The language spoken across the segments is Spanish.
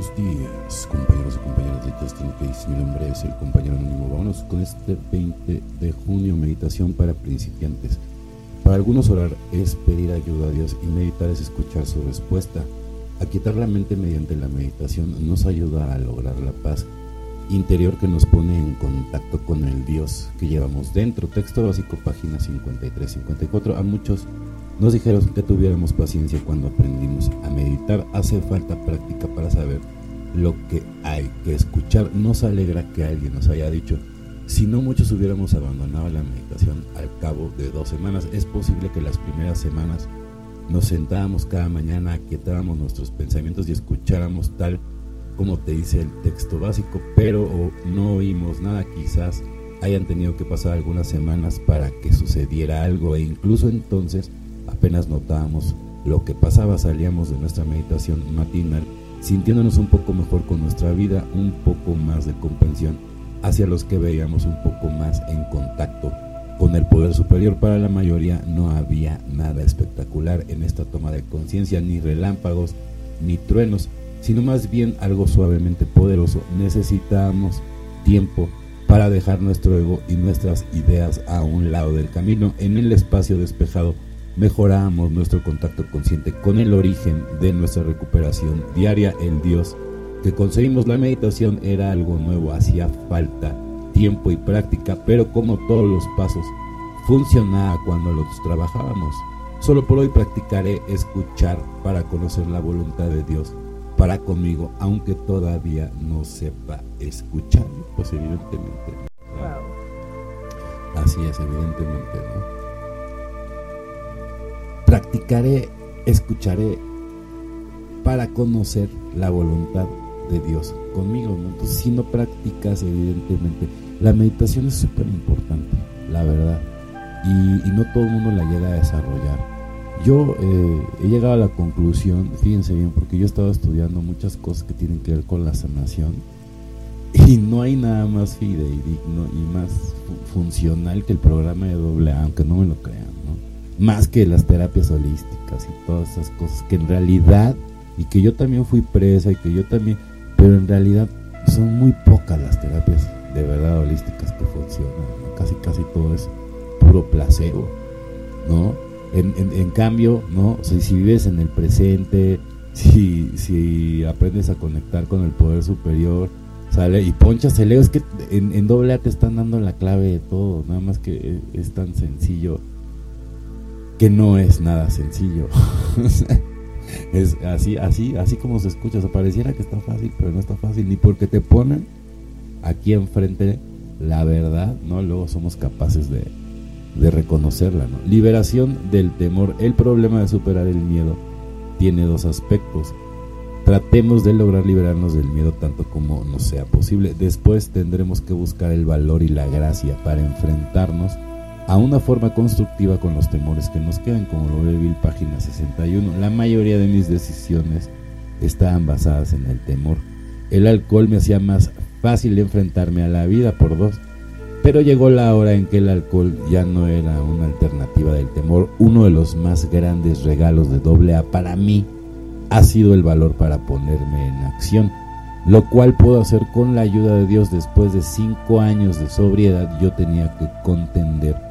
buenos días, compañeros y compañeras de Justin Case. Mi nombre es el compañero anónimo. Vámonos con este 20 de junio, meditación para principiantes. Para algunos orar es pedir ayuda a Dios y meditar es escuchar su respuesta. Aquietar la mente mediante la meditación nos ayuda a lograr la paz interior que nos pone en contacto con el Dios que llevamos dentro. Texto básico, página 53-54. A muchos nos dijeron que tuviéramos paciencia cuando aprendimos a meditar. Hace falta práctica para saber lo que hay que escuchar. Nos alegra que alguien nos haya dicho, si no muchos hubiéramos abandonado la meditación al cabo de dos semanas, es posible que las primeras semanas nos sentábamos cada mañana, aquietáramos nuestros pensamientos y escucháramos tal como te dice el texto básico, pero no oímos nada, quizás hayan tenido que pasar algunas semanas para que sucediera algo e incluso entonces apenas notábamos lo que pasaba, salíamos de nuestra meditación matinal sintiéndonos un poco mejor con nuestra vida, un poco más de comprensión hacia los que veíamos un poco más en contacto con el poder superior. Para la mayoría no había nada espectacular en esta toma de conciencia, ni relámpagos, ni truenos, sino más bien algo suavemente poderoso. Necesitamos tiempo para dejar nuestro ego y nuestras ideas a un lado del camino. En el espacio despejado mejoramos nuestro contacto consciente con el origen de nuestra recuperación diaria, el Dios que conseguimos. La meditación era algo nuevo, hacía falta tiempo y práctica, pero como todos los pasos, funcionaba cuando los trabajábamos. Solo por hoy practicaré escuchar para conocer la voluntad de Dios para conmigo, aunque todavía no sepa escuchar, pues evidentemente. Así es, evidentemente, ¿no? Practicaré, escucharé para conocer la voluntad de Dios conmigo. Entonces, si no practicas, evidentemente, la meditación es súper importante, la verdad, y, no todo el mundo la llega a desarrollar yo eh, he llegado a la conclusión, fíjense bien, porque yo he estado estudiando muchas cosas que tienen que ver con la sanación y no hay nada más fidedigno y más funcional que el programa de doble aunque no me lo crean. Más que las terapias holísticas y todas esas cosas que en realidad, y que yo también fui presa y que yo también, pero en realidad son muy pocas las terapias de verdad holísticas que funcionan, casi casi todo es puro placebo, ¿no? En, cambio, ¿no? si vives en el presente, si, si aprendes a conectar con el poder superior, sale y ponchas el ego, es que en, doble A te están dando la clave de todo, nada más que es, tan sencillo que no es nada sencillo. es así, así, así como se escucha, o pareciera que está fácil, pero no está fácil, ni porque te ponen aquí enfrente la verdad, ¿no? Luego somos capaces de, de reconocerla. ¿no? Liberación del temor. El problema de superar el miedo tiene dos aspectos. Tratemos de lograr liberarnos del miedo tanto como nos sea posible. Después tendremos que buscar el valor y la gracia para enfrentarnos a una forma constructiva con los temores que nos quedan, como lo ve Bill, página 61. La mayoría de mis decisiones estaban basadas en el temor. El alcohol me hacía más fácil enfrentarme a la vida por dos pero llegó la hora en que el alcohol ya no era una alternativa del temor. Uno de los más grandes regalos de doble A para mí ha sido el valor para ponerme en acción, lo cual puedo hacer con la ayuda de Dios después de cinco años de sobriedad. Yo tenía que contender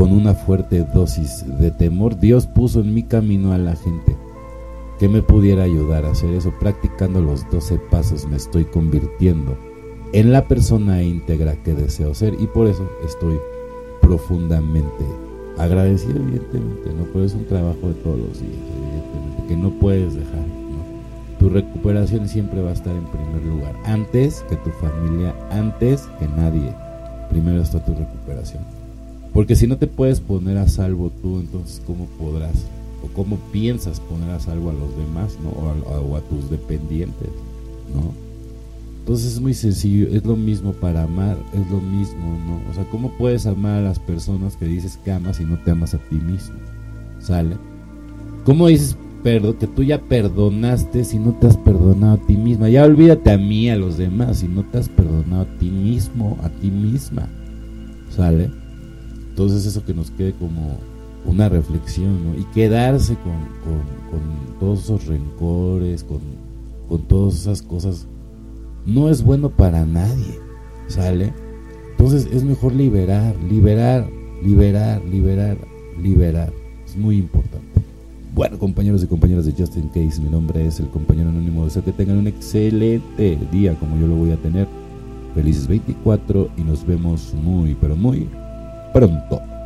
con una fuerte dosis de temor. Dios puso en mi camino a la gente que me pudiera ayudar a hacer eso. Practicando los 12 pasos me estoy convirtiendo en la persona íntegra que deseo ser y por eso estoy profundamente agradecido evidentemente, ¿no? Pero es un trabajo de todos los días, evidentemente, que no puedes dejar. Tu recuperación siempre va a estar en primer lugar, antes que tu familia, antes que nadie, primero está tu recuperación. Porque si no te puedes poner a salvo tú, entonces ¿cómo podrás o cómo piensas poner a salvo a los demás, ¿no? O a, o a tus dependientes, ¿no? Entonces es muy sencillo, es lo mismo para amar, es lo mismo, ¿no? O sea, ¿cómo puedes amar a las personas que dices que amas y no te amas a ti mismo? ¿Sale? ¿Cómo dices que tú ya perdonaste si no te has perdonado a ti misma? Ya olvídate a mí, a los demás, si no te has perdonado a ti mismo, a ti misma. ¿Sale? Entonces eso que nos quede como una reflexión, ¿no? Y quedarse con, con, todos esos rencores, con con todas esas cosas no es bueno para nadie, ¿sale? Entonces es mejor liberar, liberar, liberar, liberar, liberar. Es muy importante. Bueno, compañeros y compañeras de Justin Case, mi nombre es el compañero anónimo. Deseo que tengan un excelente día como yo lo voy a tener. Felices 24 y nos vemos muy, pero muy pronto.